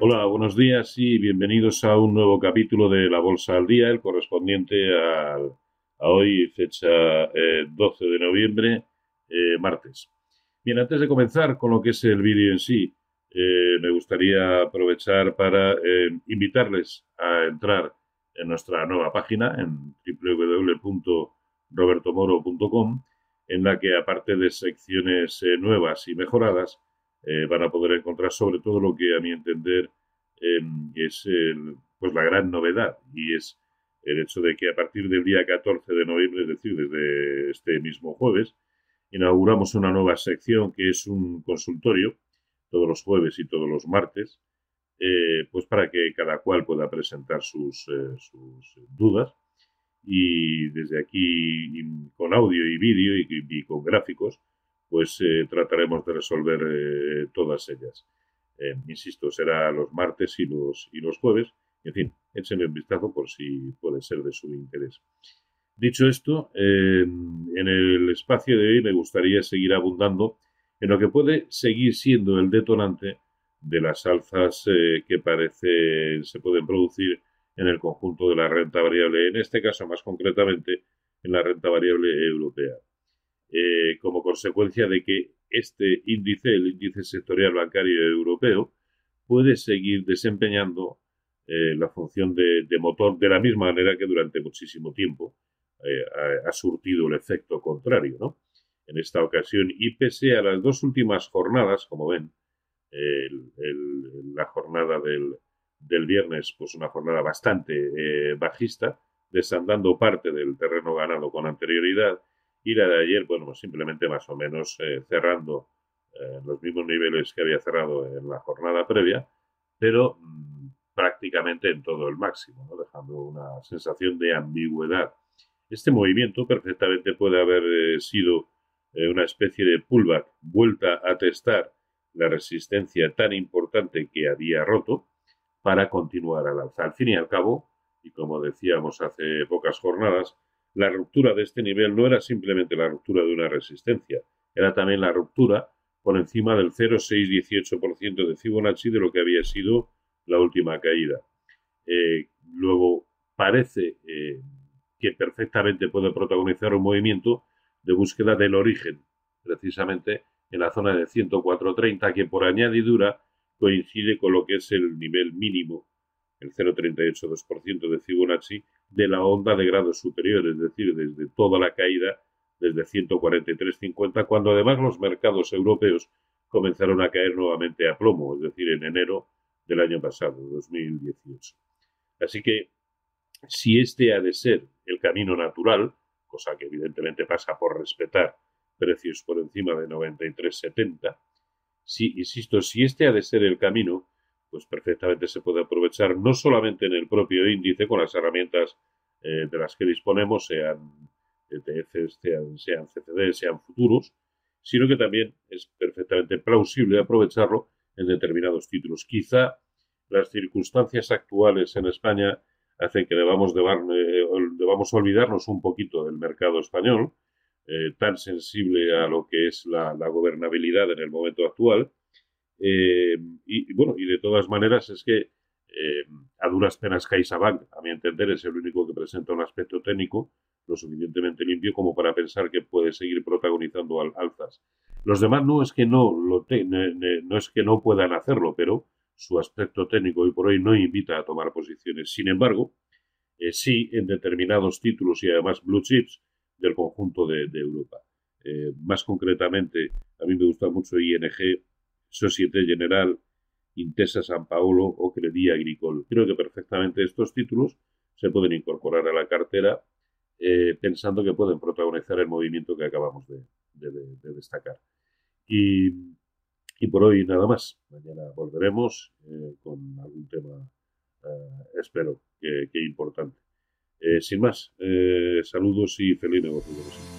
Hola, buenos días y bienvenidos a un nuevo capítulo de La Bolsa al Día, el correspondiente a, hoy, fecha 12 eh, de noviembre, eh, martes. Bien, antes de comenzar con lo que es el vídeo en sí, eh, me gustaría aprovechar para invitarles a entrar en nuestra nueva página en www.robertomoro.com, en la que aparte de secciones nuevas y mejoradas, eh, van a poder encontrar sobre todo lo que a mi entender em, es pues la gran novedad y es el hecho de que a partir del día 14 de noviembre, es decir, desde este mismo jueves, inauguramos una nueva sección que es un consultorio todos los jueves y todos los martes, eh, pues para que cada cual pueda presentar sus, eh, sus dudas. Y desde aquí con audio y vídeo y con gráficos pues trataremos de resolver eh, todas ellas. Eh, insisto, será los martes y los, y los jueves. En fin, échenle un vistazo por si puede ser de su interés. Dicho esto, en el espacio de hoy me gustaría seguir abundando en lo que puede seguir siendo el detonante de las alzas que parece se pueden producir en el conjunto de la renta variable, en este caso más concretamente en la renta variable europea. Eh, como consecuencia de que este índice, el índice sectorial bancario europeo, puede seguir desempeñando eh, la función de, motor de la misma manera que durante muchísimo tiempo eh, ha, surtido el efecto contrario. ¿no? En esta ocasión, y pese a las dos últimas jornadas, como ven, la jornada del, del, viernes, pues una jornada bastante bajista, desandando parte del terreno ganado con anterioridad, y la de ayer, bueno, pues simplemente más o menos eh, cerrando eh, los mismos niveles que había cerrado en la jornada previa, pero mm, prácticamente en todo el máximo, dejando una sensación de ambigüedad. Este movimiento perfectamente puede haber eh, sido una especie de pullback, vuelta a testar la resistencia tan importante que había roto para continuar al alza. Al fin y al cabo, y como decíamos hace pocas jornadas, la ruptura de este nivel no era simplemente la ruptura de una resistencia, era también la ruptura por encima del 0,618% de Fibonacci de lo que había sido la última caída. Eh, luego, parece eh, que perfectamente puede protagonizar un movimiento de búsqueda del origen, precisamente en la zona de 104.30, que por añadidura coincide con lo que es el nivel mínimo el 0,382% de Fibonacci, de la onda de grados superiores, es decir, desde toda la caída, desde 143,50, cuando además los mercados europeos comenzaron a caer nuevamente a plomo, es decir, en enero del año pasado, 2018. Así que, si este ha de ser el camino natural, cosa que evidentemente pasa por respetar precios por encima de 93,70, si, insisto, si este ha de ser el camino, pues perfectamente se puede aprovechar no solamente en el propio índice con las herramientas eh, de las que disponemos, sean ETFs, sean, sean CCD, sean futuros, sino que también es perfectamente plausible aprovecharlo en determinados títulos. Quizá las circunstancias actuales en España hacen que debamos, eh, debamos olvidarnos un poquito del mercado español, eh, tan sensible a lo que es la, la, gobernabilidad en el momento actual, eh, y, bueno, y de todas maneras es que eh, a duras penas CaixaBank, a mi entender, es el único que presenta un aspecto técnico lo suficientemente limpio como para pensar que puede seguir protagonizando alzas. Los demás no es que no, lo no es que no puedan hacerlo, pero su aspecto técnico hoy por hoy no invita a tomar posiciones. Sin embargo, eh, sí en determinados títulos y además blue chips del conjunto de, Europa. más concretamente, a mí me gusta mucho ING Societe General, Intesa San Paolo o Credit Agricole. Creo que perfectamente estos títulos se pueden incorporar a la cartera eh, pensando que pueden protagonizar el movimiento que acabamos de, destacar. Y, por hoy nada más. Mañana volveremos eh, con algún tema, eh, espero, que, importante. sin más, saludos y feliz negocio.